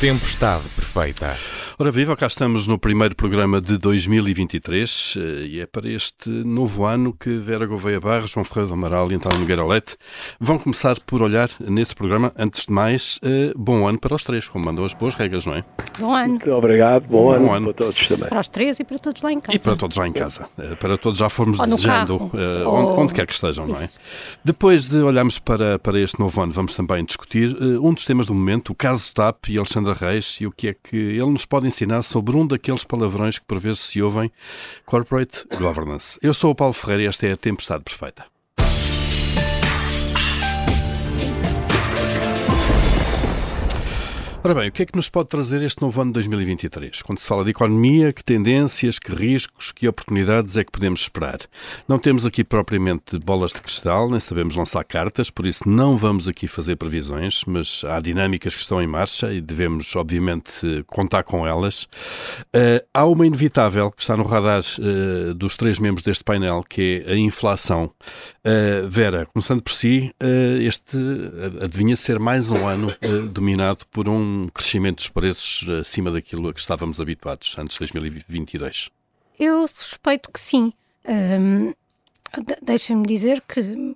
Tempestade Perfeita. Ora viva, cá estamos no primeiro programa de 2023 eh, e é para este novo ano que Vera Gouveia Barra, João Ferreira do Amaral e António Nogueira Lete vão começar por olhar neste programa, antes de mais, eh, bom ano para os três, como mandam as boas regras, não é? Bom ano. Muito obrigado, bom, bom ano, ano, para todos também. Para os três e para todos lá em casa. E para todos lá em casa. Eh, para todos já formos Ou desejando, carro, onde, onde, quer que estejam, Isso. não é? Depois de olharmos para, para este novo ano, vamos também discutir um dos temas do momento, o caso TAP e Alexandra Reis e o que é que ele nos pode ensinar sobre um daqueles palavrões que por vezes se ouvem, Corporate Governance. Eu sou o Paulo Ferreira e esta é a Tempestade Perfeita. Ora bem, o que é que nos pode trazer este novo ano de 2023? Quando se fala de economia, que tendências, que riscos, que oportunidades é que podemos esperar? Não temos aqui propriamente bolas de cristal, nem sabemos lançar cartas, por isso não vamos aqui fazer previsões, mas há dinâmicas que estão em marcha e devemos, obviamente, contar com elas. Uh, há uma inevitável que está no radar uh, dos três membros deste painel, que é a inflação. Uh, Vera, começando por si, este adivinha ser mais um ano dominado por um um crescimento dos preços acima daquilo a que estávamos habituados antes de 2022? Eu suspeito que sim. Um, Deixem-me dizer que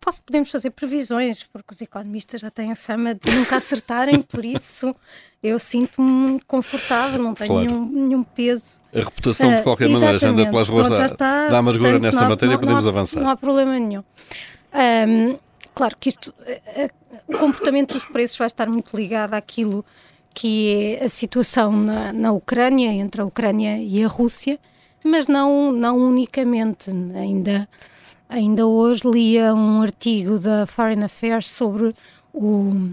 posso, podemos fazer previsões, porque os economistas já têm a fama de nunca acertarem, por isso eu sinto-me confortável, não tenho claro. nenhum, nenhum, peso. A reputação, de qualquer uh, maneira, já anda pelas ruas da, está, da amargura portanto, nessa há, matéria, não, podemos não há, avançar. Não há problema nenhum. Um, claro que isto, o comportamento dos preços vai estar muito ligado àquilo que é a situação na, na Ucrânia, entre a Ucrânia e a Rússia, mas não, não unicamente. Ainda, ainda hoje lia um artigo da Foreign Affairs sobre o,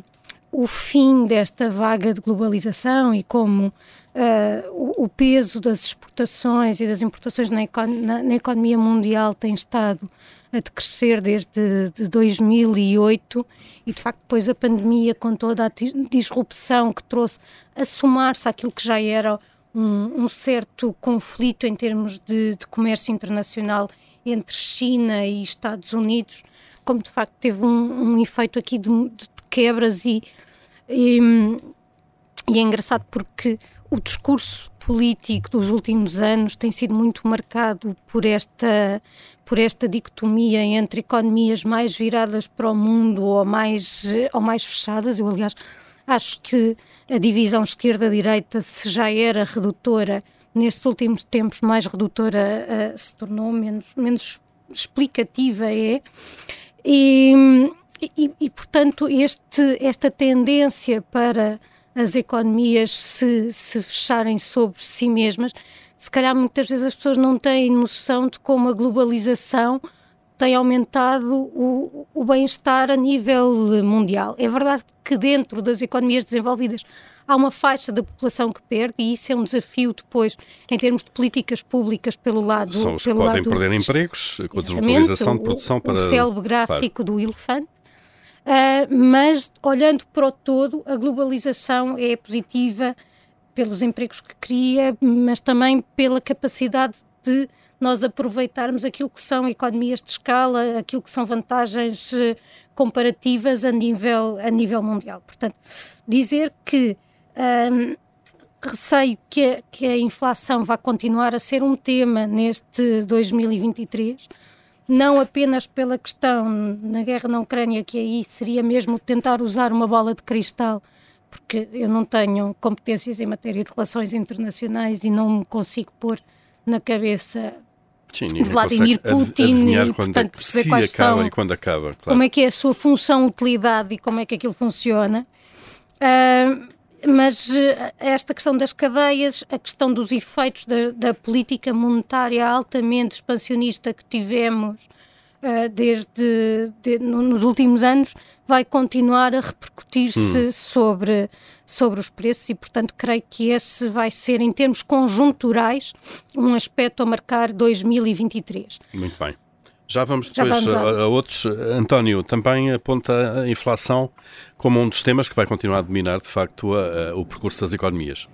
o fim desta vaga de globalização e como uh, o, o, peso das exportações e das importações na, na, na economia mundial tem estado a decrescer desde de 2008 e de facto depois a pandemia com toda a disrupção que trouxe a somar-se àquilo que já era um, um certo conflito em termos de, de, comércio internacional entre China e Estados Unidos, como de facto teve um, um efeito aqui de, de quebras e, e, e é engraçado porque o discurso político dos últimos anos tem sido muito marcado por esta por esta dicotomia entre economias mais viradas para o mundo ou mais ou mais fechadas. Eu aliás acho que a divisão esquerda-direita se já era redutora nestes últimos tempos mais redutora uh, se tornou menos menos explicativa é e, e, e portanto este esta tendência para as economias se, se fecharem sobre si mesmas, se calhar muitas vezes as pessoas não têm noção de como a globalização tem aumentado o, o bem-estar a nível mundial. É verdade que dentro das economias desenvolvidas há uma faixa da população que perde e isso é um desafio depois em termos de políticas públicas pelo lado São os que podem perder empregos com a deslocalização de produção para... O célebre gráfico claro. do elefante. Uh, mas olhando para o todo, a globalização é positiva pelos empregos que cria, mas também pela capacidade de nós aproveitarmos aquilo que são economias de escala, aquilo que são vantagens uh, comparativas a nível, a nível mundial. Portanto, dizer que receio que a, que a inflação vai continuar a ser um tema neste 2023 não apenas pela questão na guerra na Ucrânia, que aí seria mesmo tentar usar uma bola de cristal, porque eu não tenho competências em matéria de relações internacionais e não me consigo pôr na cabeça Sim, de Vladimir Putin e, portanto, perceber quais são, quando acaba, claro. como é que é a sua função, utilidade e como é que aquilo funciona. Uh, mas esta questão das cadeias, a questão dos efeitos da, da política monetária altamente expansionista que tivemos uh, desde de, no, nos últimos anos, vai continuar a repercutir-se hum. sobre, sobre os preços e, portanto, creio que esse vai ser, em termos conjunturais, um aspecto a marcar 2023. Muito bem. Já vamos depois Já vamos a, a, outros. António, também aponta a inflação como um dos temas que vai continuar a dominar, de facto, a, a, o percurso das economias.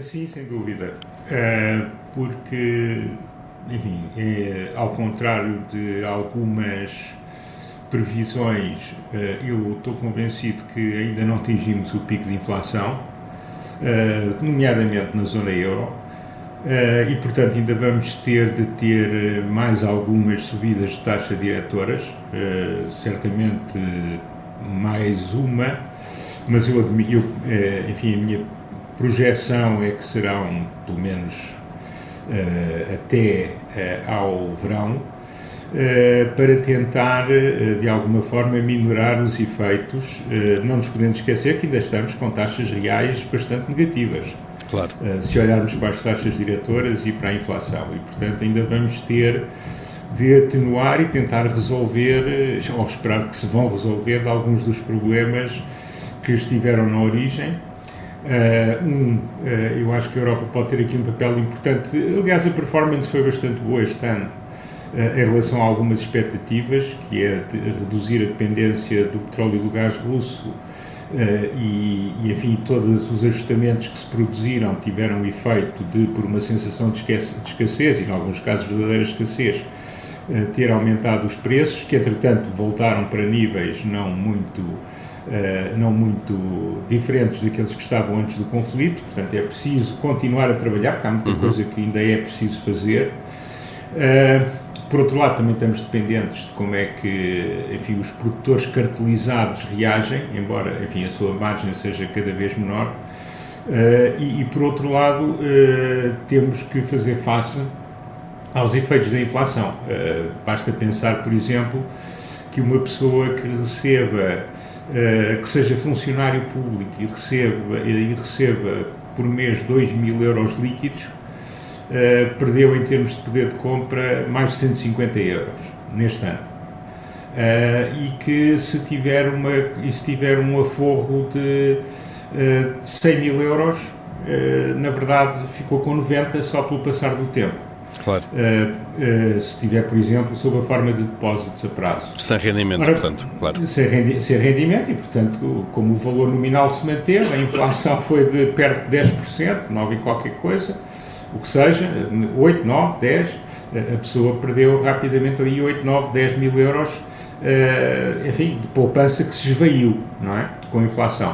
Sim, sem dúvida. É, porque, enfim, é, ao contrário de algumas previsões, eu estou convencido que ainda não atingimos o pico de inflação, nomeadamente na zona euro, e portanto ainda vamos ter de ter mais algumas subidas de taxa diretoras, certamente mais uma, mas eu, eu enfim, a minha projeção é que serão pelo menos até ao verão eh, para tentar, eh, de alguma forma, minorar os efeitos, eh, não nos podemos esquecer que ainda estamos com taxas reais bastante negativas. Claro. Se olharmos para as taxas diretoras e para a inflação. E, portanto, ainda vamos ter de atenuar e tentar resolver, ou esperar que se vão resolver, alguns dos problemas que estiveram na origem. Uh, um, uh, eu acho que a Europa pode ter aqui um papel importante. Aliás, a performance foi bastante boa este ano em relação a algumas expectativas, que é reduzir a dependência do petróleo e do gás russo e, e, enfim, todos os ajustamentos que se produziram tiveram o efeito de, por uma sensação de escassez, e em alguns casos verdadeira escassez, ter aumentado os preços, que entretanto voltaram para níveis não muito, não muito diferentes daqueles que estavam antes do conflito, portanto é preciso continuar a trabalhar, porque há muita uhum. coisa que ainda é preciso fazer. Por outro lado, também estamos dependentes de como é que, enfim, os produtores cartelizados reagem, embora, enfim, a sua margem seja cada vez menor. Uh, e, e, por outro lado, uh, temos que fazer face aos efeitos da inflação. Uh, basta pensar, por exemplo, que uma pessoa que receba, que seja funcionário público e receba, e receba por mês 2 mil euros líquidos, uh, perdeu em termos de poder de compra mais de 150 euros neste ano. Uh, e que se tiver, uma, e se tiver um aforro de uh, 100 mil euros, na verdade ficou com 90 só pelo passar do tempo. Claro. se tiver, por exemplo, sob a forma de depósitos a prazo. Sem rendimento, Ora, portanto, claro. Sem, rendi sem rendimento e, portanto, como o valor nominal se manteve, a inflação foi de perto de 10%, 9 e qualquer coisa, o que seja, 8, 9, 10, a pessoa perdeu rapidamente ali 8, 9, 10 mil euros, uh, enfim, de poupança que se esvaiu, não é? Com a inflação.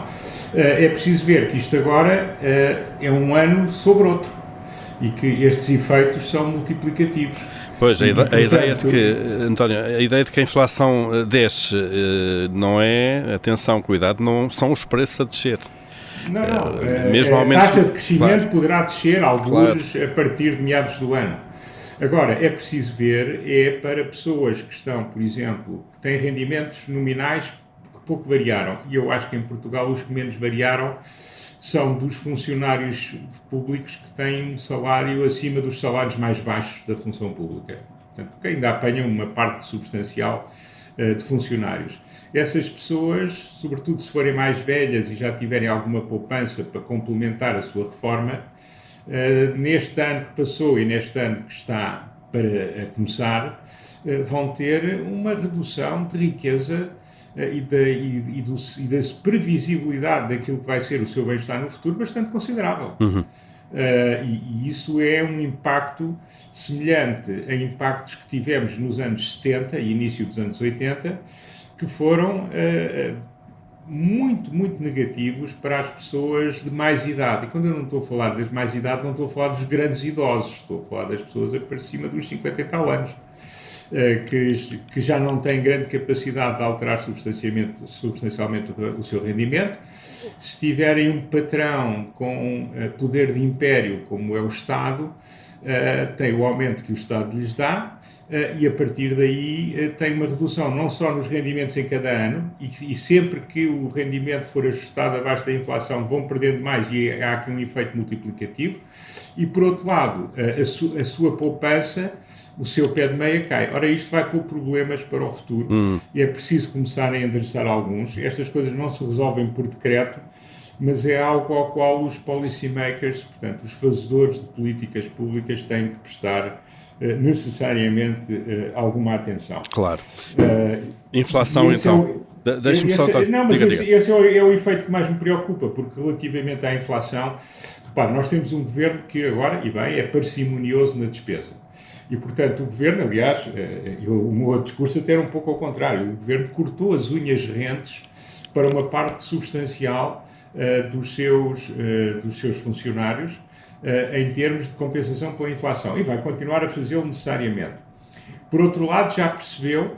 Uh, é preciso ver que isto agora uh, é um ano sobre outro e que estes efeitos são multiplicativos. Pois, a, a ideia de que, António, a ideia de que a inflação desce não é, atenção, cuidado, não são os preços a descer. Não, não. Uh, mesmo a taxa de crescimento claro. poderá descer alguns claro. a partir de meados do ano. Agora, é preciso ver, é para pessoas que estão, por exemplo, que têm rendimentos nominais que pouco variaram, e eu acho que em Portugal os que menos variaram são dos funcionários públicos que têm um salário acima dos salários mais baixos da função pública. Portanto, que ainda apanham uma parte substancial de funcionários essas pessoas, sobretudo se forem mais velhas e já tiverem alguma poupança para complementar a sua reforma, uh, neste ano que passou e neste ano que está para começar, uh, vão ter uma redução de riqueza e, da, e, e, do, e, da, previsibilidade daquilo que vai ser o seu bem-estar no futuro bastante considerável. Uhum. Uh, e, e, isso é um impacto semelhante a impactos que tivemos nos anos 70 e início dos anos 80, que foram uh, muito, muito negativos para as pessoas de mais idade. E quando eu não estou a falar das mais idade, não estou a falar dos grandes idosos, estou a falar das pessoas para cima dos 50 e tal anos. Uh, que, que já não têm grande capacidade de alterar substancialmente, substancialmente o, seu rendimento. Se tiverem um patrão com uh, poder de império, como é o Estado, uh, tem o aumento que o Estado lhes dá, Uh, e a partir daí uh, tem uma redução não só nos rendimentos em cada ano, e, e, sempre que o rendimento for ajustado abaixo da inflação vão perdendo mais e há aqui um efeito multiplicativo, e por outro lado, uh, a, su, a, sua poupança, o seu pé de meia cai. Ora, isto vai pôr problemas para o futuro hum. e é preciso começar a endereçar alguns. Estas coisas não se resolvem por decreto, mas é algo ao qual os policymakers, portanto, os fazedores de políticas públicas, têm que prestar eh, necessariamente eh, alguma atenção. Claro. Uh, Inflação, então. É o, Deixa-me só. Não, mas diga, esse, diga. esse é, o, é, o, efeito que mais me preocupa, porque relativamente à inflação, Repare, nós temos um governo que agora, e bem, é parcimonioso na despesa. E, portanto, o governo, aliás, eh, eu, o meu discurso até era um pouco ao contrário, o governo cortou as unhas rentes para uma parte substancial uh, dos, seus, uh, dos seus funcionários uh, em termos de compensação pela inflação e vai continuar a fazê-lo necessariamente. Por outro lado, já percebeu,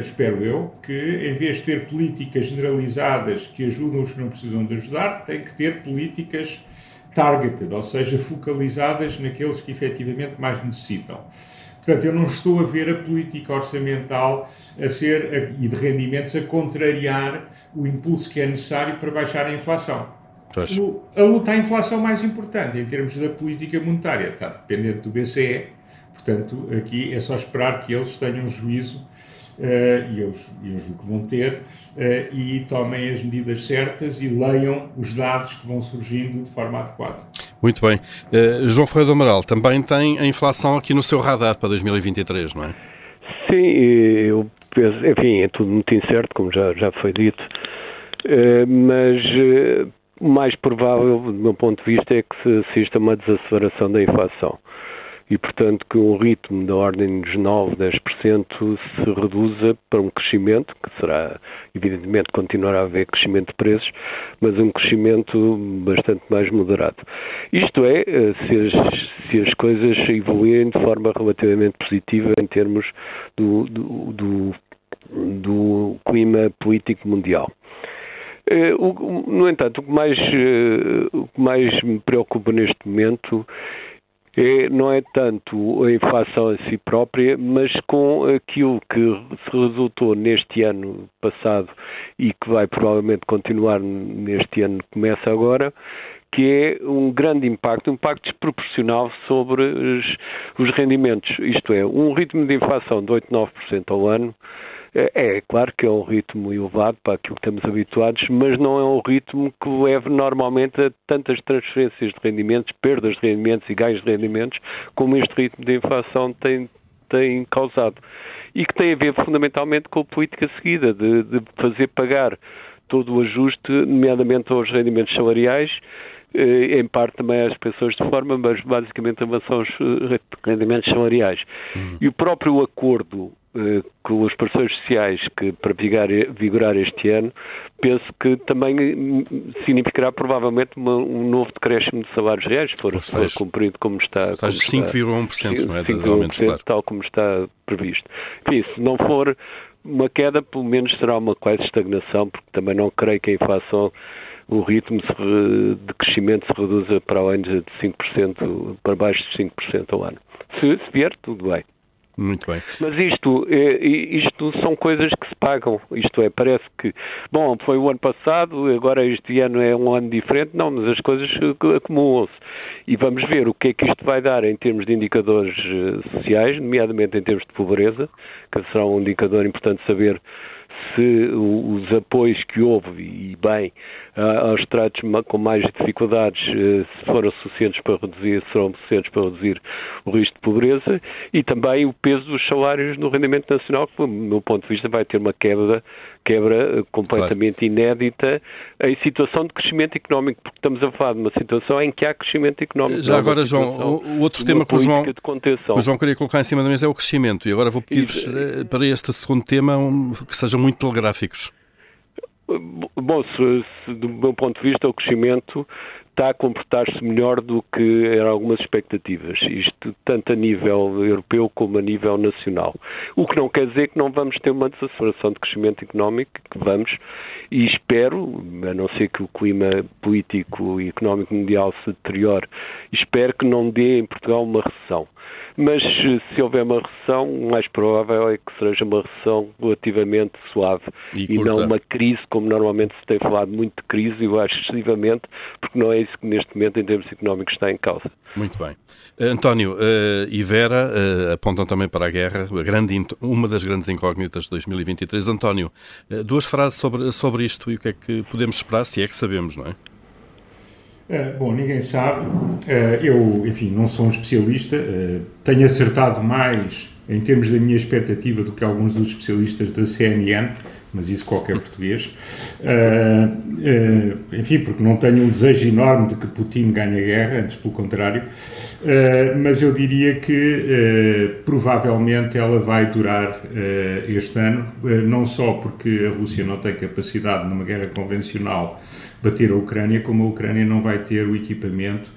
espero eu, que em vez de ter políticas generalizadas que ajudam os que não precisam de ajudar, tem que ter políticas targeted, ou seja, focalizadas naqueles que efetivamente mais necessitam. Portanto, eu não estou a ver a política orçamental a ser, a, e de rendimentos a contrariar o impulso que é necessário para baixar a inflação. O, a luta à inflação mais importante em termos da política monetária está dependente do BCE. Portanto, aqui é só esperar que eles tenham juízo e, eu, eu julgo que vão ter, uh, e tomem as medidas certas e leiam os dados que vão surgindo de forma adequada. Muito bem. Uh, João Ferreira do Amaral, também tem a inflação aqui no seu radar para 2023, não é? Sim, eu penso, enfim, é tudo muito incerto, como já, já foi dito, mas o mais provável, do meu ponto de vista, é que se assista a uma desaceleração da inflação e, portanto, que um ritmo da ordem dos 9, 10% se reduza para um crescimento, que será, evidentemente, continuará a haver crescimento de preços, mas um crescimento bastante mais moderado. Isto é, eh, se as, se as coisas evoluírem de forma relativamente positiva em termos do, do, do, do clima político mundial. Eh, no entanto, o que mais, eh, o que mais me preocupa neste momento não é tanto a inflação em si própria, mas com aquilo que se resultou neste ano passado e que vai provavelmente continuar neste ano que começa agora, que é um grande impacto, um impacto desproporcional sobre os, os rendimentos. Isto é, um ritmo de inflação de 8, 9% ao ano é, é claro que é um ritmo elevado para aquilo que estamos habituados, mas não é um ritmo que leve normalmente a tantas transferências de rendimentos, perdas de rendimentos e ganhos de rendimentos, como este ritmo de inflação tem, tem causado. E que tem a ver fundamentalmente com a política seguida, de, de fazer pagar todo o ajuste, nomeadamente aos rendimentos salariais, em parte também às pessoas de forma, mas basicamente relação aos eh, rendimentos salariais. Uhum. E o próprio acordo eh, com os parceiros sociais que para vigorar este ano, penso que também hum, significará provavelmente uma, um novo decréscimo de salários reais, se for, for cumprido como está. Estás 5,1%, não é? 5,1%, claro. tal como está previsto. Enfim, se não for uma queda, pelo menos será uma quase estagnação, porque também não creio que a inflação o ritmo de crescimento se reduza para além de 5%, para baixo de 5% ao ano. Se, se vier, tudo bem. Muito bem. Mas isto, é, isto são coisas que se pagam. Isto é, parece que, bom, foi o ano passado, agora este ano é um ano diferente. Não, mas as coisas acumulam-se. E vamos ver o que é que isto vai dar em termos de indicadores eh, sociais, nomeadamente em termos de pobreza, que será um indicador importante saber se os apoios que houve, e bem, aos tratos com mais dificuldades, eh, se foram suficientes para reduzir, serão suficientes para reduzir o risco de pobreza, e também o peso dos salários no rendimento nacional, que, do meu ponto de vista, vai ter uma quebra quebra completamente claro. inédita em situação de crescimento económico, porque estamos a falar de uma situação em que há crescimento económico. Já agora, João, o outro tema que o João, o João queria colocar em cima da mesa é o crescimento, e agora vou pedir-vos eh, para este segundo tema um, que sejam muito telegráficos. Bom, se, se, do meu ponto de vista, o crescimento está a comportar-se melhor do que eram algumas expectativas, isto tanto a nível europeu como a nível nacional. O que não quer dizer que não vamos ter uma desaceleração de crescimento económico, que vamos, e espero, a não ser que o clima político e económico mundial se deteriore, espero que não dê em Portugal uma recessão mas se houver uma recessão, o mais provável é que seja uma recessão relativamente suave e, e não uma crise, como normalmente se tem falado muito de crise, eu acho excessivamente, porque não é isso que neste momento, em termos económicos, está em causa. Muito bem. Uh, António uh, e Vera uh, apontam também para a guerra, a grande, uma das grandes incógnitas de 2023. António, duas frases sobre, sobre isto e o que é que podemos esperar, se é que sabemos, não é? Uh, bom, ninguém sabe. Uh, eu, enfim, não sou um especialista. Uh, tenho acertado mais em termos da minha expectativa do que alguns dos especialistas da CNN, mas isso qualquer português. Uh, uh, enfim, porque não tenho um desejo enorme de que Putin ganhe a guerra, antes pelo contrário. Uh, mas eu diria que provavelmente ela vai durar este ano, não só porque a Rússia não tem capacidade numa guerra convencional bater a Ucrânia, como a Ucrânia não vai ter o equipamento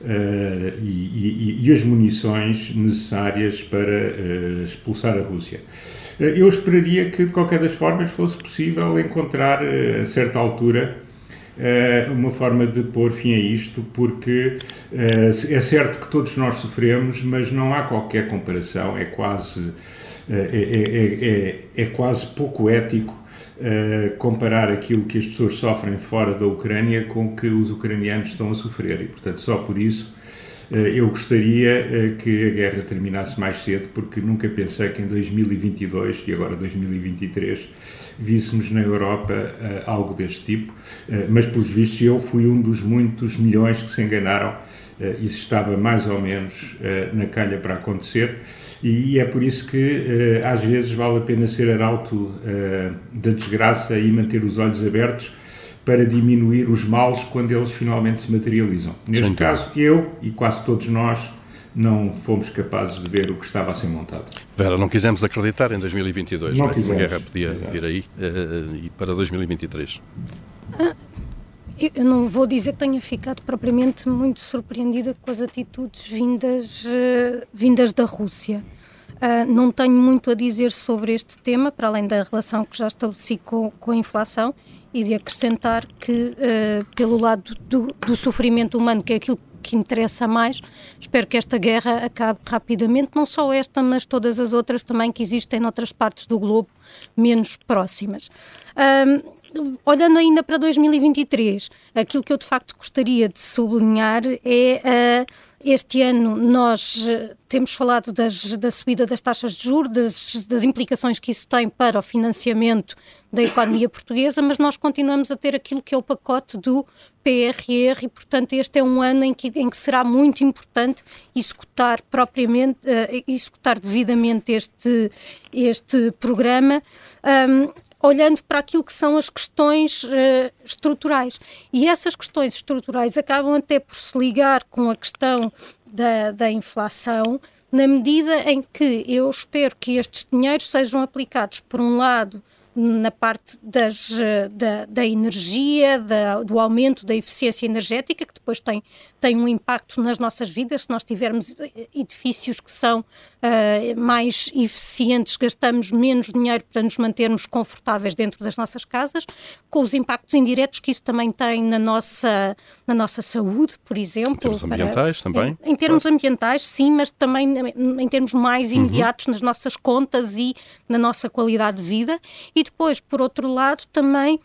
Uh, e, e, e, as munições necessárias para uh, expulsar a Rússia. Eh, eu esperaria que, de qualquer das formas, fosse possível encontrar, eh, a certa altura, eh, uma forma de pôr fim a isto, porque é certo que todos nós sofremos, mas não há qualquer comparação, é quase, é, é, é, é quase pouco ético comparar aquilo que as pessoas sofrem fora da Ucrânia com o que os ucranianos estão a sofrer, e portanto só por isso eh, eu gostaria eh, que a guerra terminasse mais cedo, porque nunca pensei que em 2022 e agora 2023 víssemos na Europa eh, algo deste tipo, mas pelos vistos eu fui um dos muitos milhões que se enganaram. Isso estava mais ou menos na calha para acontecer e é por isso que às vezes vale a pena ser arauto da desgraça e manter os olhos abertos para diminuir os males quando eles finalmente se materializam. Neste caso, eu e quase todos nós não fomos capazes de ver o que estava a ser montado. Vera, não quisemos acreditar em 2022, não, é? que a guerra podia Exato. vir aí uh, e para 2023. Ah, eu não vou dizer que tenha ficado propriamente muito surpreendida com as atitudes vindas, uh, vindas da Rússia. Uh, não tenho muito a dizer sobre este tema, para além da relação que já estabeleci com, com a inflação e de acrescentar que, uh, pelo lado do, do, sofrimento humano, que é aquilo que interessa mais, espero que esta guerra acabe rapidamente, não só esta, mas todas as outras também que existem noutras partes do globo menos próximas. olhando ainda para 2023, aquilo que eu de facto gostaria de sublinhar é uh, este ano nós uh, temos falado das, da subida das taxas de juros, das, das, implicações que isso tem para o financiamento da economia portuguesa, mas nós continuamos a ter aquilo que é o pacote do PRR e, portanto, este é um ano em que, em que será muito importante executar propriamente, uh, executar devidamente este, este programa. Um, olhando para aquilo que são as questões uh, estruturais. E essas questões estruturais acabam até por se ligar com a questão da, da inflação, na medida em que eu espero que estes dinheiros sejam aplicados, por um lado, na parte das, da, da energia, da, do aumento da eficiência energética, que depois tem, tem um impacto nas nossas vidas. Se nós tivermos edifícios que são uh, mais eficientes, gastamos menos dinheiro para nos mantermos confortáveis dentro das nossas casas, com os impactos indiretos que isso também tem na nossa, na nossa saúde, por exemplo. Em termos ambientais para, também? Em, em termos claro. ambientais, sim, mas também em termos mais uhum. imediatos uhum. nas nossas contas e na nossa qualidade de vida. E depois, por outro lado, também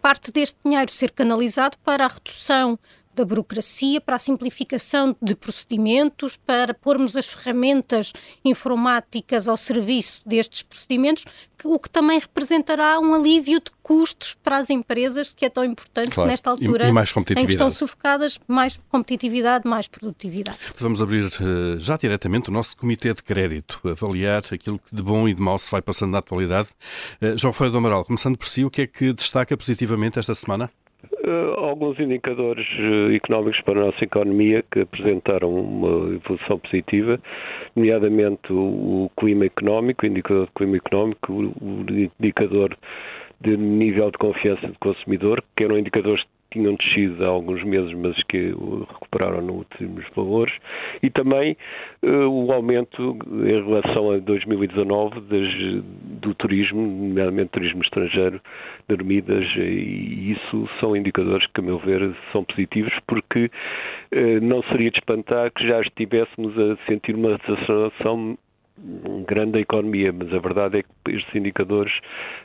parte deste dinheiro ser canalizado para a redução da burocracia, para a simplificação de procedimentos, para pormos as ferramentas informáticas ao serviço destes procedimentos, que, o que também representará um alívio de custos para as empresas, que é tão importante claro. nesta altura e, e mais competitividade. em que estão sufocadas, mais competitividade, mais produtividade. Vamos abrir uh, já diretamente o nosso Comitê de Crédito, avaliar aquilo que de bom e de mau se vai passando na atualidade. Uh, João Feio do Amaral, começando por si, o que é que destaca positivamente esta semana? Uh, alguns indicadores uh, económicos para a nossa economia que apresentaram uma evolução positiva, nomeadamente o, clima económico, o indicador de clima económico, o indicador de nível de confiança do consumidor, que eram indicadores tinham descido há alguns meses, mas que recuperaram nos últimos valores, e também uh, o aumento em relação a 2019 das, do turismo, nomeadamente turismo estrangeiro, dormidas, e isso são indicadores que, a meu ver, são positivos, porque uh, não seria de espantar que já estivéssemos a sentir uma desaceleração grande da economia, mas a verdade é que estes indicadores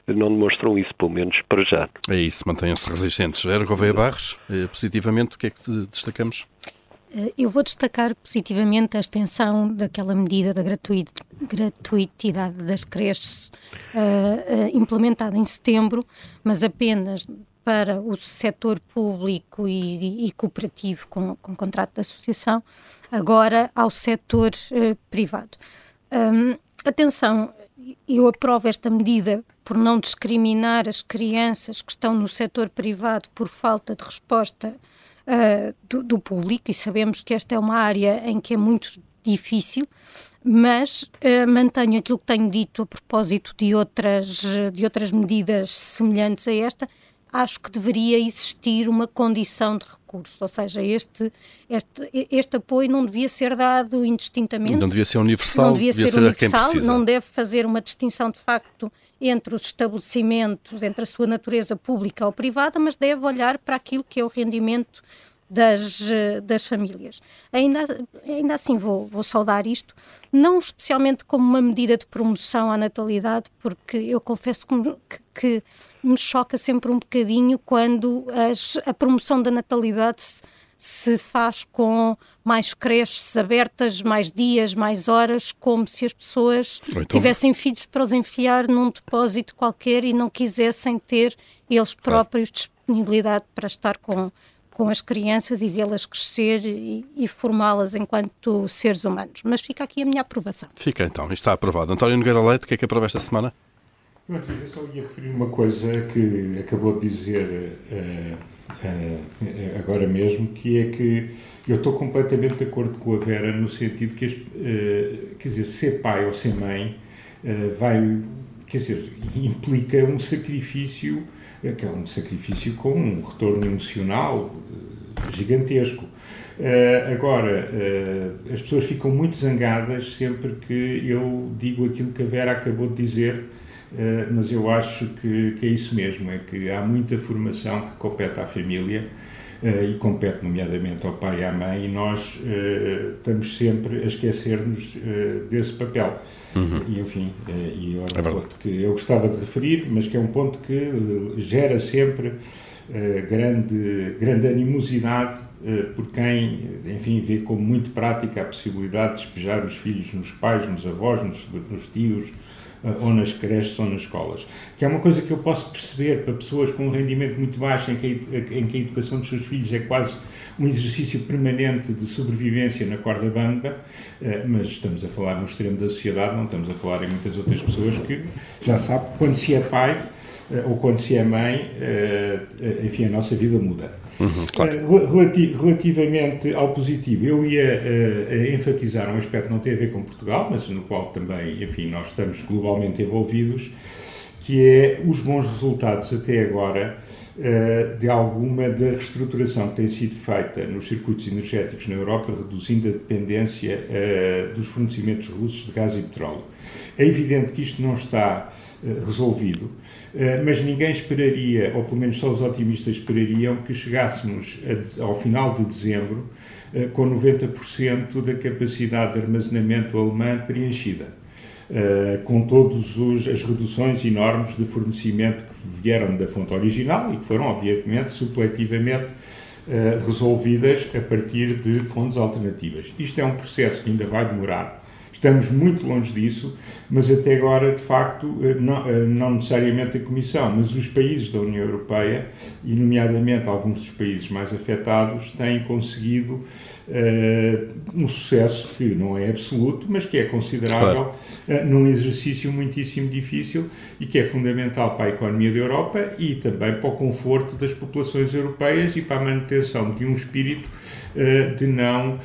não demonstram isso, pelo menos para já. É isso, mantenham-se resistentes. Era Gouveia Barros, eh, positivamente, o que é que destacamos? Eh, eu vou destacar positivamente a extensão daquela medida da gratuitidade das creches uh, uh, implementada em setembro, mas apenas para o setor público e, e cooperativo com, com contrato de associação, agora ao setor uh, privado. Um, atenção, eu aprovo esta medida por não discriminar as crianças que estão no setor privado por falta de resposta uh, do, do, público, e sabemos que esta é uma área em que é muito difícil, mas uh, mantenho aquilo que tenho dito a propósito de outras, de outras medidas semelhantes a esta, acho que deveria existir uma condição de recurso, ou seja, este, este, este apoio não devia ser dado indistintamente. Não devia ser universal, não devia, devia ser, ser universal, não deve fazer uma distinção de facto entre os estabelecimentos, entre a sua natureza pública ou privada, mas deve olhar para aquilo que é o rendimento das, das famílias. Ainda, ainda assim, vou, vou saudar isto, não especialmente como uma medida de promoção à natalidade, porque eu confesso que, que me choca sempre um bocadinho quando as, a promoção da natalidade se, se faz com mais creches abertas, mais dias, mais horas, como se as pessoas então... tivessem filhos para os enfiar num depósito qualquer e não quisessem ter eles próprios claro. disponibilidade para estar com com as crianças e vê-las crescer e, e formá-las enquanto seres humanos. Mas fica aqui a minha aprovação. Fica então, está aprovado. António Nogueira Leite, o que é que aprova esta semana? Eu só ia referir uma coisa que acabou de dizer uh, uh, agora mesmo, que é que eu estou completamente de acordo com a Vera no sentido que, uh, quer dizer, ser pai ou ser mãe vai, quer dizer, implica um sacrifício que é um sacrifício com um retorno emocional gigantesco. Uh, agora, uh, as pessoas ficam muito zangadas sempre que eu digo aquilo que a Vera acabou de dizer, mas eu acho que, que, é isso mesmo: é que há muita formação que compete à família e compete, nomeadamente, ao pai e à mãe, e nós estamos sempre a esquecer-nos desse papel. Uhum. E, enfim, é, e é um ponto que eu gostava de referir, mas que é um ponto que eh, gera sempre grande, grande animosidade por quem, enfim, vê como muito prática a possibilidade de despejar os filhos nos pais, nos avós, nos, nos tios, ou nas creches ou nas escolas. Que é uma coisa que eu posso perceber para pessoas com um rendimento muito baixo, em que, a, em que a educação dos seus filhos é quase um exercício permanente de sobrevivência na corda bamba, eh, mas estamos a falar no extremo da sociedade, não estamos a falar em muitas outras pessoas que já sabem quando se é pai eh, ou quando se é mãe, eh, enfim, a nossa vida muda. Uhum, claro. relativamente ao positivo, eu ia uh, enfatizar um aspecto que não tem a ver com Portugal, mas no qual também, enfim, nós estamos globalmente envolvidos, que é os bons resultados até agora uh, de alguma da reestruturação que tem sido feita nos circuitos energéticos na Europa, reduzindo a dependência uh, dos fornecimentos russos de gás e petróleo. É evidente que isto não está resolvido, eh, mas ninguém esperaria, ou pelo menos só os otimistas esperariam, que chegássemos ao final de dezembro eh, com 90% da capacidade de armazenamento alemã preenchida. Uh, com todas as reduções enormes de fornecimento que vieram da fonte original e que foram, obviamente, supletivamente resolvidas a partir de fontes alternativas. Isto é um processo que ainda vai demorar, Estamos muito longe disso, mas até agora, de facto, eh, não, eh, não, necessariamente a Comissão, mas os países da União Europeia, e nomeadamente alguns dos países mais afetados, têm conseguido uh, um sucesso que não é absoluto, mas que é considerável claro. uh, num exercício muitíssimo difícil e que é fundamental para a economia da Europa e também para o conforto das populações europeias e para a manutenção de um espírito de não,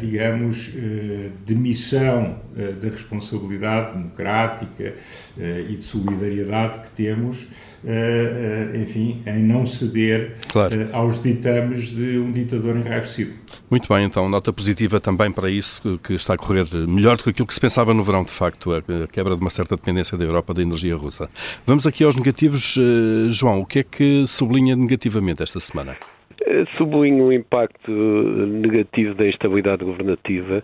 digamos, demissão da responsabilidade democrática e de solidariedade que temos enfim, em não ceder claro. aos ditames de um ditador enraivecido. Muito bem, então, nota positiva também para isso, que está a correr melhor do que aquilo que se pensava no verão, de facto, a quebra de uma certa dependência da Europa da energia russa. Vamos aqui aos negativos. João, o que é que sublinha negativamente esta semana? Sublinho o impacto negativo da instabilidade governativa.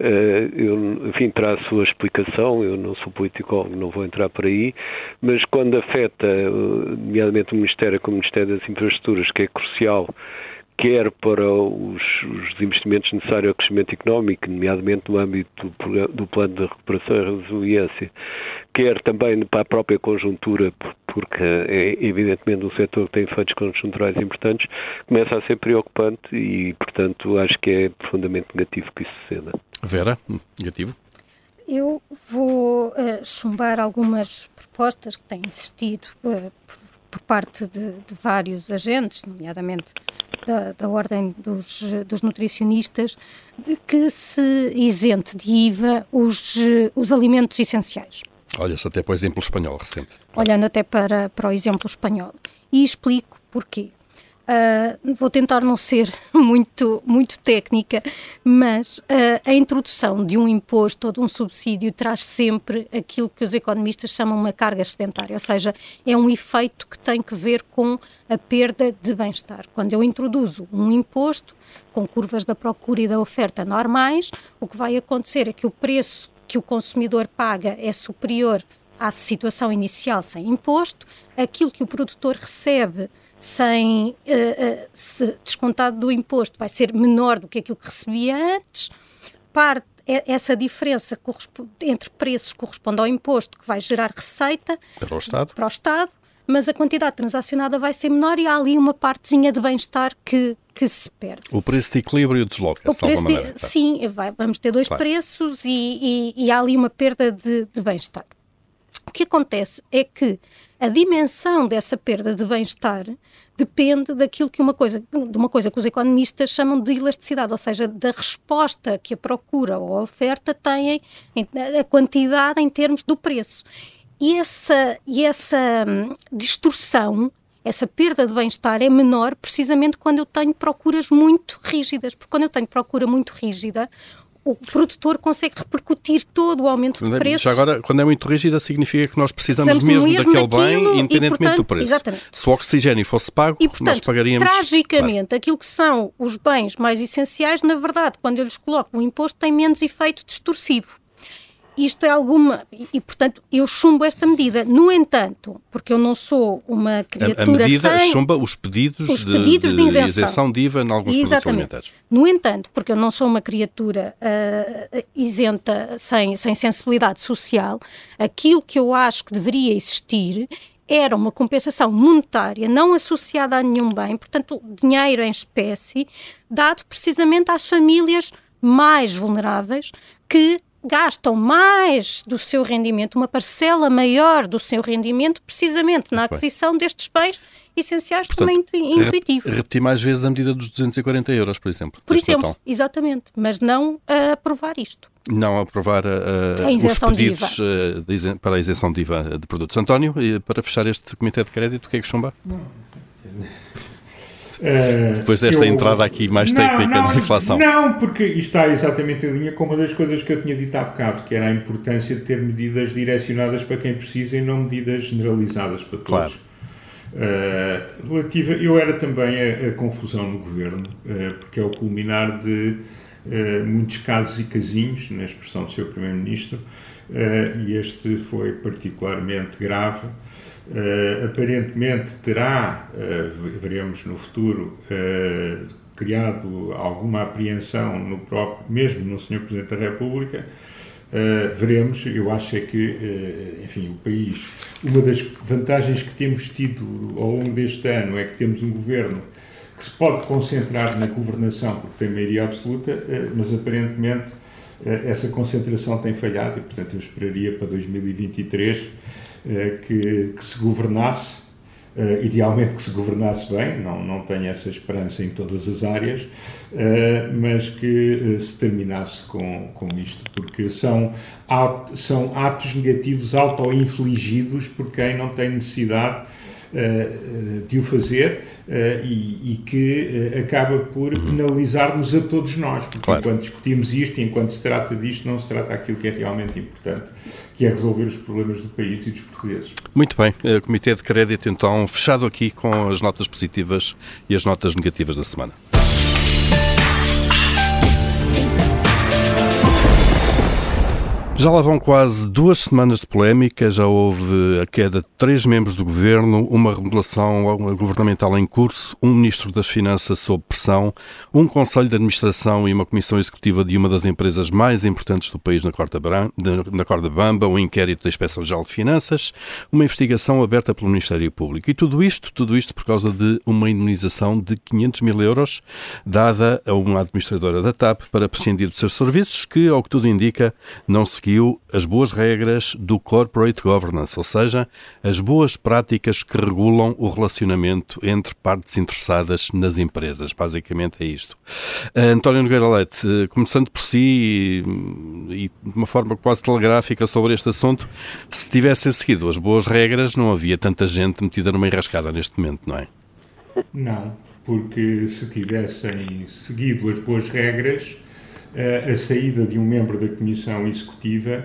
Uh, eu, enfim, terá a sua explicação, eu não sou político, não vou entrar por aí, mas quando afeta, uh, nomeadamente o Ministério como o Ministério das Infraestruturas, que é crucial quer para os, os, investimentos necessários ao crescimento económico, nomeadamente no âmbito do, do plano de recuperação e resiliência, quer também para a própria conjuntura, porque é evidentemente um setor que tem efeitos conjunturais importantes, começa a ser preocupante e, portanto, acho que é profundamente negativo que isso suceda. Vera, negativo? eu vou uh, chumbar algumas propostas que têm existido uh, por, por, parte de, de, vários agentes, nomeadamente da, da Ordem dos, dos, Nutricionistas, que se isente de IVA os, os alimentos essenciais. Olha-se até para o exemplo espanhol recente. Olhando até para, para o exemplo espanhol. E explico porquê. Uh, vou tentar não ser muito, muito técnica, mas uh, a introdução de um imposto ou de um subsídio traz sempre aquilo que os economistas chamam uma carga excedentária, ou seja, é um efeito que tem que ver com a perda de bem-estar. Quando eu introduzo um imposto com curvas da procura e da oferta normais, o que vai acontecer é que o preço que o consumidor paga é superior à situação inicial sem imposto, aquilo que o produtor recebe sem uh, uh, descontado do imposto vai ser menor do que aquilo que recebia antes. Parte, essa diferença entre preços corresponde ao imposto que vai gerar receita para o Estado. Para o Estado mas a quantidade transacionada vai ser menor e há ali uma partezinha de bem-estar que, que se perde. O preço de equilíbrio desloca-se de alguma maneira. De, sim, vai, vamos ter dois claro. preços e, e, e, há ali uma perda de, de bem-estar. O que acontece é que a dimensão dessa perda de bem-estar depende daquilo que uma coisa, de uma coisa que os economistas chamam de elasticidade, ou seja, da resposta que a procura ou a oferta têm, a quantidade em termos do preço. E essa, e essa hum, distorção, essa perda de bem-estar é menor precisamente quando eu tenho procuras muito rígidas, porque quando eu tenho procura muito rígida, o produtor consegue repercutir todo o aumento de preço. Já agora, quando é muito rígida, significa que nós precisamos, mesmo, mesmo daquele bem, independentemente portanto, do preço. Exatamente. Se o oxigênio fosse pago, e, portanto, nós pagaríamos. Tragicamente, claro. aquilo que são os bens mais essenciais, na verdade, quando eu lhes coloco o imposto, tem menos efeito distorsivo isto é alguma. E, portanto, eu chumbo esta medida. No entanto, porque eu não sou uma criatura a, a medida sem... chumba os pedidos, os pedidos de, de, de isenção. isenção de IVA em alguns Exatamente. alimentares. No entanto, porque eu não sou uma criatura uh, isenta, sem, sem sensibilidade social, aquilo que eu acho que deveria existir era uma compensação monetária não associada a nenhum bem, portanto, dinheiro em espécie, dado precisamente às famílias mais vulneráveis que gastam mais do seu rendimento, uma parcela maior do seu rendimento, precisamente na aquisição destes bens essenciais Portanto, também intuitivo. Repetir mais vezes a medida dos 240 euros, por exemplo. Por exemplo, Natal. exatamente, mas não a aprovar isto. Não aprovar a, a isenção os pedidos de IVA. para a isenção de IVA de produtos. António, para fechar este comitê de crédito, o que é que chumba? Não. Uh, Depois desta eu, entrada aqui mais não, técnica não, inflação. Não, porque isto está exatamente em linha com uma das coisas que eu tinha dito há bocado, que era a importância de ter medidas direcionadas para quem precisa e não medidas generalizadas para todos. Claro. Uh, relativa, eu era também a, a confusão no governo, uh, porque é o culminar de muitos casos e casinhos, na expressão do seu Primeiro-Ministro, e este foi particularmente grave. Uh, aparentemente terá, uh, veremos no futuro, uh, criado alguma apreensão no próprio, mesmo no Sr. Presidente da República. veremos, eu acho é que, enfim, o país, uma das vantagens que temos tido ao longo deste ano é que temos um governo que se pode concentrar na governação porque tem maioria absoluta, mas aparentemente essa concentração tem falhado e, portanto, eu esperaria para 2023 eh, que, que se governasse, eh, idealmente que se governasse bem, não, não tenho essa esperança em todas as áreas, eh, mas que se terminasse com, com isto, porque são, são atos negativos auto-infligidos por quem não tem necessidade de o fazer e, e que acaba por uhum. penalizar-nos a todos nós, porque claro. enquanto discutimos isto e enquanto se trata disto, não se trata aquilo que é realmente importante que é resolver os problemas do país e dos portugueses. Muito bem, o Comitê de Crédito então fechado aqui com as notas positivas e as notas negativas da semana. Já lá vão quase duas semanas de polémica, já houve a queda de três membros do governo, uma remodelação governamental em curso, um ministro das Finanças sob pressão, um conselho de administração e uma comissão executiva de uma das empresas mais importantes do país na corda, bamba, um inquérito da Inspeção-Geral de Finanças, uma investigação aberta pelo Ministério Público. E tudo isto, tudo isto por causa de uma indemnização de 500 mil euros dada a uma administradora da TAP para prescindir dos seus serviços, que, ao que tudo indica, não se seguiu as boas regras do corporate governance, ou seja, as boas práticas que regulam o relacionamento entre partes interessadas nas empresas. Basicamente é isto. Uh, António Nogueira Leite, uh, começando por si e, e, de uma forma quase telegráfica sobre este assunto, se tivessem seguido as boas regras, não havia tanta gente metida numa enrascada neste momento, não é? Não, porque se tivessem seguido as boas regras, eh, a saída de um membro da Comissão Executiva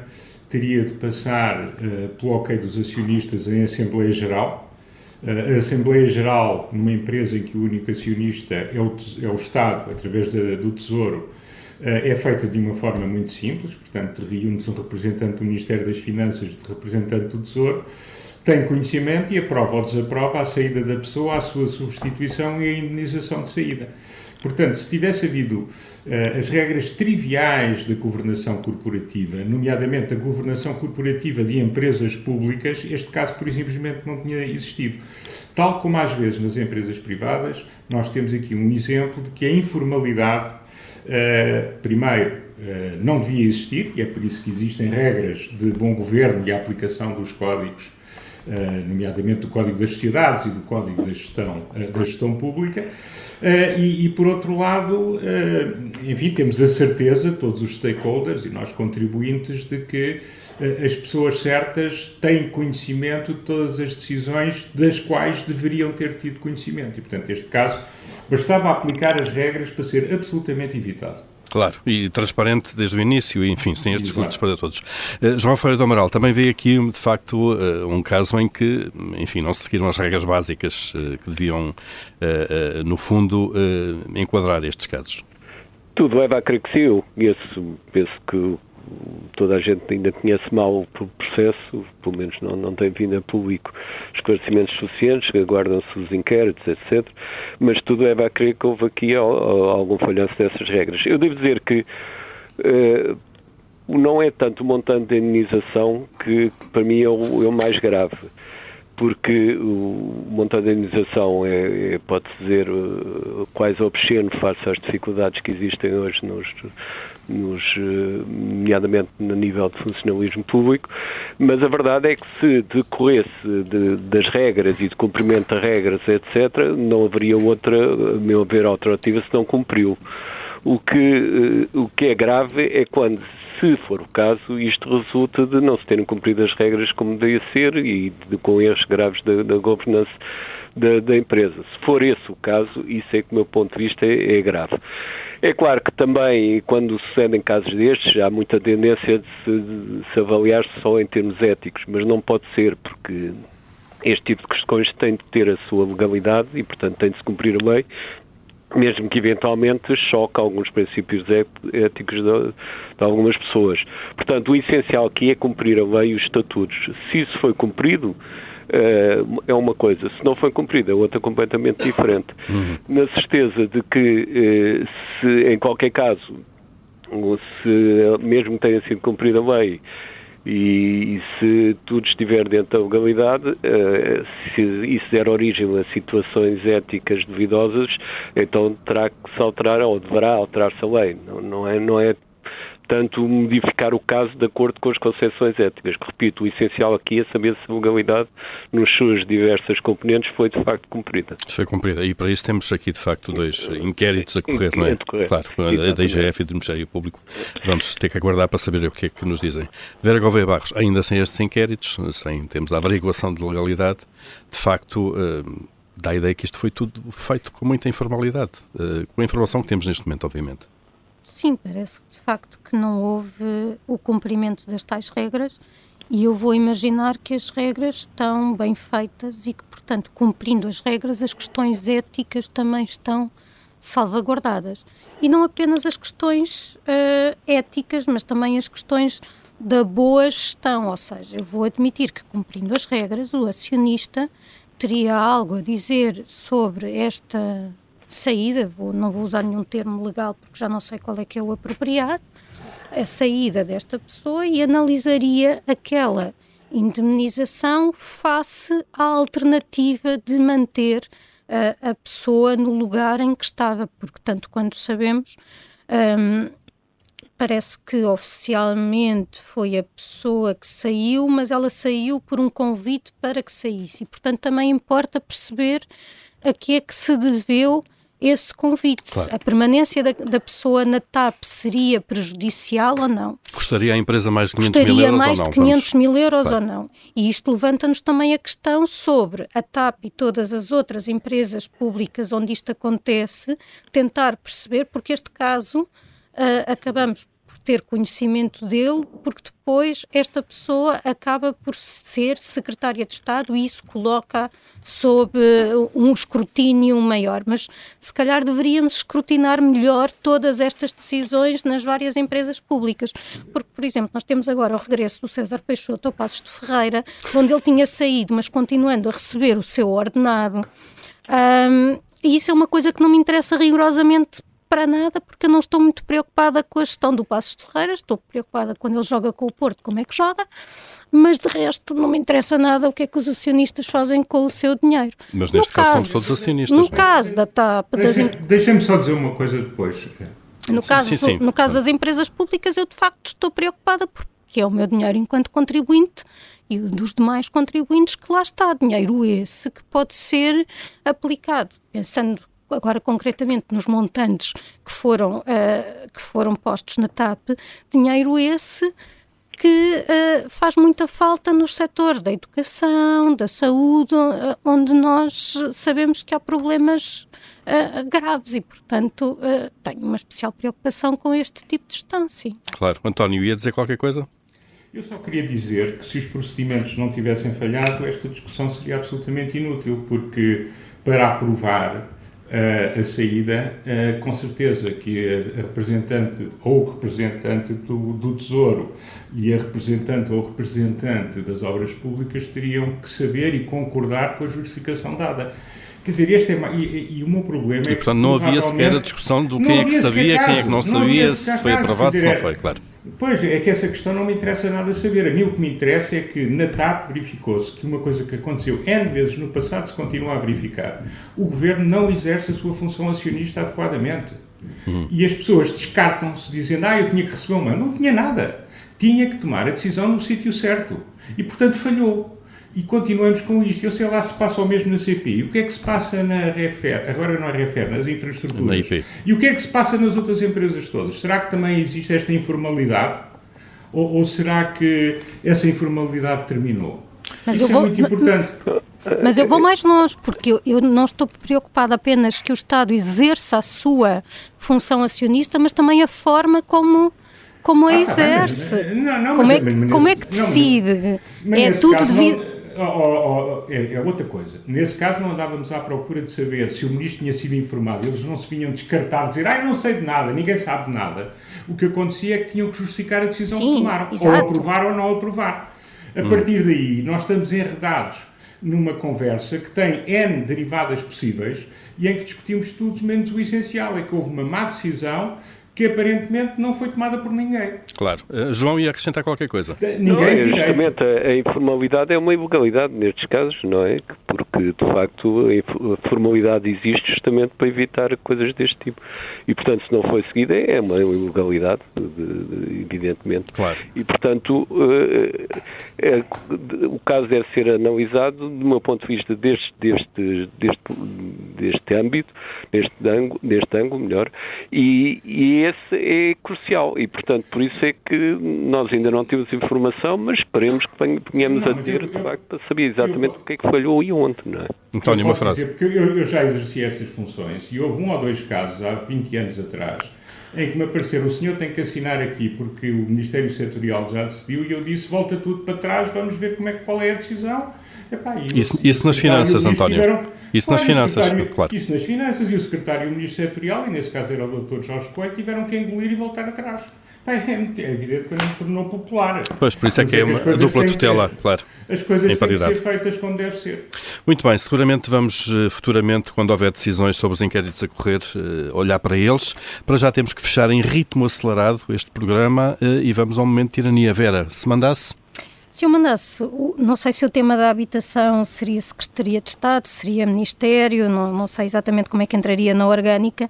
teria de passar uh, pelo ok dos acionistas em Assembleia Geral. Uh, a Assembleia Geral, numa empresa em que o único acionista é o, é o Estado, através do Tesouro, uh, é feita de uma forma muito simples, portanto, reúne-se um representante do Ministério das Finanças, de representante do Tesouro, tem conhecimento e aprova ou desaprova a saída da pessoa, a sua substituição e a indenização de saída. Portanto, se tivesse havido uh, as regras triviais da governação corporativa, nomeadamente a governação corporativa de empresas públicas, este caso, por simplesmente, não tinha existido. Tal como às vezes nas empresas privadas, nós temos aqui um exemplo de que a informalidade, uh, primeiro, uh, não devia existir, e é por isso que existem regras de bom governo e a aplicação dos códigos nomeadamente do Código das Sociedades e do Código da Gestão, eh, da gestão Pública, eh, e, e, por outro lado, enfim, temos a certeza, todos os stakeholders e nós contribuintes, de que as pessoas certas têm conhecimento de todas as decisões das quais deveriam ter tido conhecimento. E, portanto, neste caso, bastava aplicar as regras para ser absolutamente evitado. Claro, e transparente desde o início, e, enfim, sem estes custos para todos. Uh, João Ferreira do Amaral, também veio aqui, de facto, uh, um caso em que, enfim, não se seguiram as regras básicas uh, que deviam, no fundo, enquadrar estes casos. Tudo leva a crer que sim, eu penso que toda a gente ainda conhece mal o processo, pelo menos não, não tem vindo a público esclarecimentos suficientes, aguardam-se os inquéritos, etc. Mas tudo leva a crer que houve aqui algum falhanço dessas regras. Eu devo dizer que uh, não é tanto o montante de indenização que, para mim, é o, é o mais grave porque o montante de indenização é, é pode dizer, eh, quase obsceno face às dificuldades que existem hoje nos, nos, eh, nomeadamente no nível de funcionalismo público, mas a verdade é que se decorresse de, das regras e de cumprimento das regras, etc., não haveria outra, a meu ver, alternativa se não cumpriu. O que, eh, o que é grave é quando, se for o caso, isto resulta de não se terem cumprido as regras como devia ser e de, com erros graves da, da governança da, da, empresa. Se for esse o caso, isso é que, do meu ponto de vista, é, é grave. É claro que também, quando sucedem casos destes, há muita tendência de se, de se avaliar só em termos éticos, mas não pode ser, porque este tipo de questões tem de ter a sua legalidade e, portanto, tem de se cumprir a lei, mesmo que eventualmente choque alguns princípios éticos de, de, algumas pessoas. Portanto, o essencial aqui é cumprir a lei e os estatutos. Se isso foi cumprido, é uma coisa, se não foi cumprida, é outra completamente diferente. Uhum. Na certeza de que, uh, se em qualquer caso, se mesmo tenha sido cumprida a lei, e, e, se tudo estiver dentro da legalidade, uh, se isso der origem a situações éticas duvidosas, então terá que se alterar ou deverá alterar-se a lei. Não, não, é, não é tanto modificar o caso de acordo com as concepções éticas. Repito, o essencial aqui é saber se a legalidade, nos suas diversas componentes, foi de facto cumprida. Foi cumprida. E para isso temos aqui, de facto, dois inquéritos a correr, não é? Claro, da IGF e do Ministério Público. Vamos ter que aguardar para saber o que é que nos dizem. Vera Gouveia Barros, ainda sem estes inquéritos, sem termos a averiguação de legalidade, de facto. Uh, dá a ideia que isto foi tudo feito com muita informalidade, uh, com a informação que temos neste momento, obviamente. Sim, parece de facto que não houve o cumprimento das tais regras e eu vou imaginar que as regras estão bem feitas e que, portanto, cumprindo as regras, as questões éticas também estão salvaguardadas. E não apenas as questões uh, éticas, mas também as questões da boa gestão, ou seja, eu vou admitir que cumprindo as regras, o acionista teria algo a dizer sobre esta saída, vou, não vou usar nenhum termo legal porque já não sei qual é que é o apropriado, a saída desta pessoa e analisaria aquela indemnização face à alternativa de manter uh, a pessoa no lugar em que estava, porque tanto quanto sabemos, um, parece que oficialmente foi a pessoa que saiu, mas ela saiu por um convite para que saísse. E, portanto, também importa perceber a que é que se deveu esse convite. Claro. A permanência da, da, pessoa na TAP seria prejudicial ou não? Custaria à empresa mais de 500 Custaria mil euros mais ou não? de 500 Vamos... mil euros claro. ou não? E isto levanta-nos também a questão sobre a TAP e todas as outras empresas públicas onde isto acontece, tentar perceber, porque este caso uh, acabamos ter conhecimento dele, porque depois esta pessoa acaba por ser secretária de Estado e isso coloca sob eh, um escrutínio maior. Mas se calhar deveríamos escrutinar melhor todas estas decisões nas várias empresas públicas. Porque, por exemplo, nós temos agora o regresso do César Peixoto ao Passos de Ferreira, onde ele tinha saído, mas continuando a receber o seu ordenado. Um, e isso é uma coisa que não me interessa rigorosamente para nada, porque eu não estou muito preocupada com a gestão do Passos de Ferreira, estou preocupada quando ele joga com o Porto, como é que joga, mas de resto não me interessa nada o que é que os acionistas fazem com o seu dinheiro. Mas neste caso, caso, somos todos acionistas. No é? caso da TAP... Deixem-me só dizer uma coisa depois. No caso, sim, sim. no caso das empresas públicas, eu de facto estou preocupada porque é o meu dinheiro enquanto contribuinte e dos demais contribuintes que lá está. Dinheiro esse que pode ser aplicado, pensando agora concretamente nos montantes que foram, uh, que foram postos na TAP, dinheiro esse que uh, faz muita falta nos setores da educação, da saúde, uh, onde nós sabemos que há problemas uh, graves e, portanto, tenho uma especial preocupação com este tipo de sim. Claro. António, ia dizer qualquer coisa? Eu só queria dizer que se os procedimentos não tivessem falhado, esta discussão seria absolutamente inútil, porque para aprovar a saída, com certeza que a representante ou o representante do, do, Tesouro e a representante ou representante das obras públicas teriam que saber e concordar com a justificação dada. Quer dizer, este é, e, e o meu problema e, é portanto, não havia sequer a discussão do quem é que sabia, quem é que não sabia, se foi aprovado, se não foi, claro. Pois, é que essa questão não me interessa nada saber. A mim o que me interessa é que na TAP verificou-se que uma coisa que aconteceu N vezes no passado se continua a verificar. O governo não exerce a sua função acionista adequadamente. Uhum. E as pessoas descartam-se dizendo, ah, eu tinha que receber uma. Não tinha nada. Tinha que tomar a decisão no sítio certo. E, portanto, falhou e continuamos com isto. Eu sei lá se passa o mesmo na CPI. O que é que se passa na REFER, agora não é REFER, nas infraestruturas? E o que é que se passa nas outras empresas todas? Será que também existe esta informalidade? Ou, ou será que essa informalidade terminou? Mas Isso é vou, muito importante. Mas eu vou mais longe, porque eu, eu, não estou preocupada apenas que o Estado exerça a sua função acionista, mas também a forma como como a ah, exerce. Tá não, não, como, é, mas, como é que decide? Não, é tudo devido oh, oh, é, é, outra coisa. Nesse caso, não andávamos à procura de saber se o ministro tinha sido informado. Eles não se vinham descartar, dizer, ah, eu não sei de nada, ninguém sabe de nada. O que acontecia é que tinham que justificar a decisão Sim, que tomaram, exato. ou aprovar ou não aprovar. A hum. partir daí, nós estamos enredados numa conversa que tem N derivadas possíveis e em que discutimos tudo menos o essencial. É que houve uma má decisão que aparentemente não foi tomada por ninguém. Claro. Uh, João ia acrescentar qualquer coisa. Ninguém não, é, justamente a, a, informalidade é uma ilegalidade nestes casos, não é? Porque, de facto, a formalidade existe justamente para evitar coisas deste tipo. E, portanto, se não foi seguida, é uma ilegalidade, de, de, evidentemente. Claro. E, portanto, uh, é, o caso deve ser analisado, do meu ponto de vista, deste, deste, deste, deste âmbito, neste ângulo, neste ângulo melhor, e, e esse é crucial e, portanto, por isso é que nós ainda não temos informação, mas esperemos que venhamos a ter, de facto, para saber exatamente eu, o que é que falhou e onde, não é? António, uma frase. Dizer, porque eu, eu já exerci estas funções e houve um ou dois casos há 20 anos atrás em que me apareceram, o senhor tem que assinar aqui porque o Ministério Setorial já decidiu e eu disse, volta tudo para trás, vamos ver como é, qual é a decisão. Epá, isso, isso nas finanças, António. Tiveram, isso claro, nas finanças, claro. Isso nas finanças e o secretário e o Ministro Setorial, e nesse caso era o Dr. Jorge Coelho, tiveram que engolir e voltar atrás. É, é evidente que não tornou popular. Pois, por isso é que é uma dupla tutela, claro. As coisas têm que ser feitas como deve ser. Muito bem, seguramente vamos eh, futuramente, quando houver decisões sobre os inquéritos a correr, eh, olhar para eles. Para já temos que fechar em ritmo acelerado este programa eh, e vamos ao momento de tirania. Vera, se mandasse. Se eu mandasse, não sei se o tema da habitação seria Secretaria de Estado, seria Ministério, não, não sei exatamente como é que entraria na orgânica,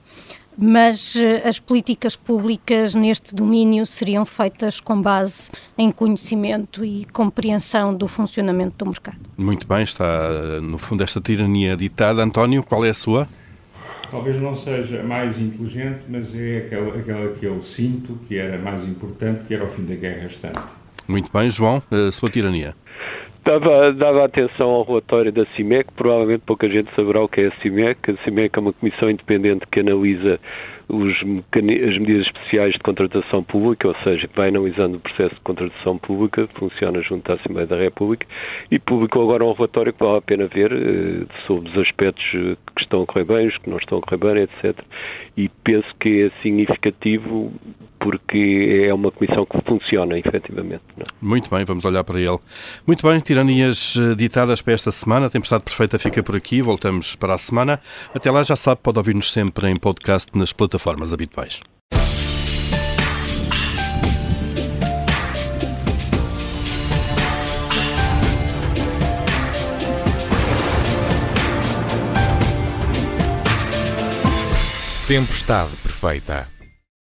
mas uh, as políticas públicas neste domínio seriam feitas com base em conhecimento e compreensão do funcionamento do mercado. Muito bem, está no fundo esta tirania ditada. António, qual é a sua? Talvez não seja mais inteligente, mas é aquela, aquela que eu sinto que era mais importante, que era o fim da guerra estante. Muito bem, João, a sua tirania. Dava, dava atenção ao relatório da CIMEC, provavelmente pouca gente saberá o que é a CIMEC. A CIMEC é uma comissão independente que analisa os, as medidas especiais de contratação pública, ou seja, que vai analisando o processo de contratação pública, funciona junto à Assembleia da República, e publicou agora um relatório que vale a pena ver eh, sobre os aspectos eh, que estão a correr bem, os que não estão a correr bem, etc. E penso que é significativo porque é uma comissão que funciona, efetivamente. Não? É? Muito bem, vamos olhar para ele. Muito bem, tiranias eh, ditadas para esta semana. A Tempestade Perfeita fica por aqui, voltamos para a semana. Até lá, já sabe, pode ouvir-nos sempre em podcast nas plataformas habituais. Tempestade Perfeita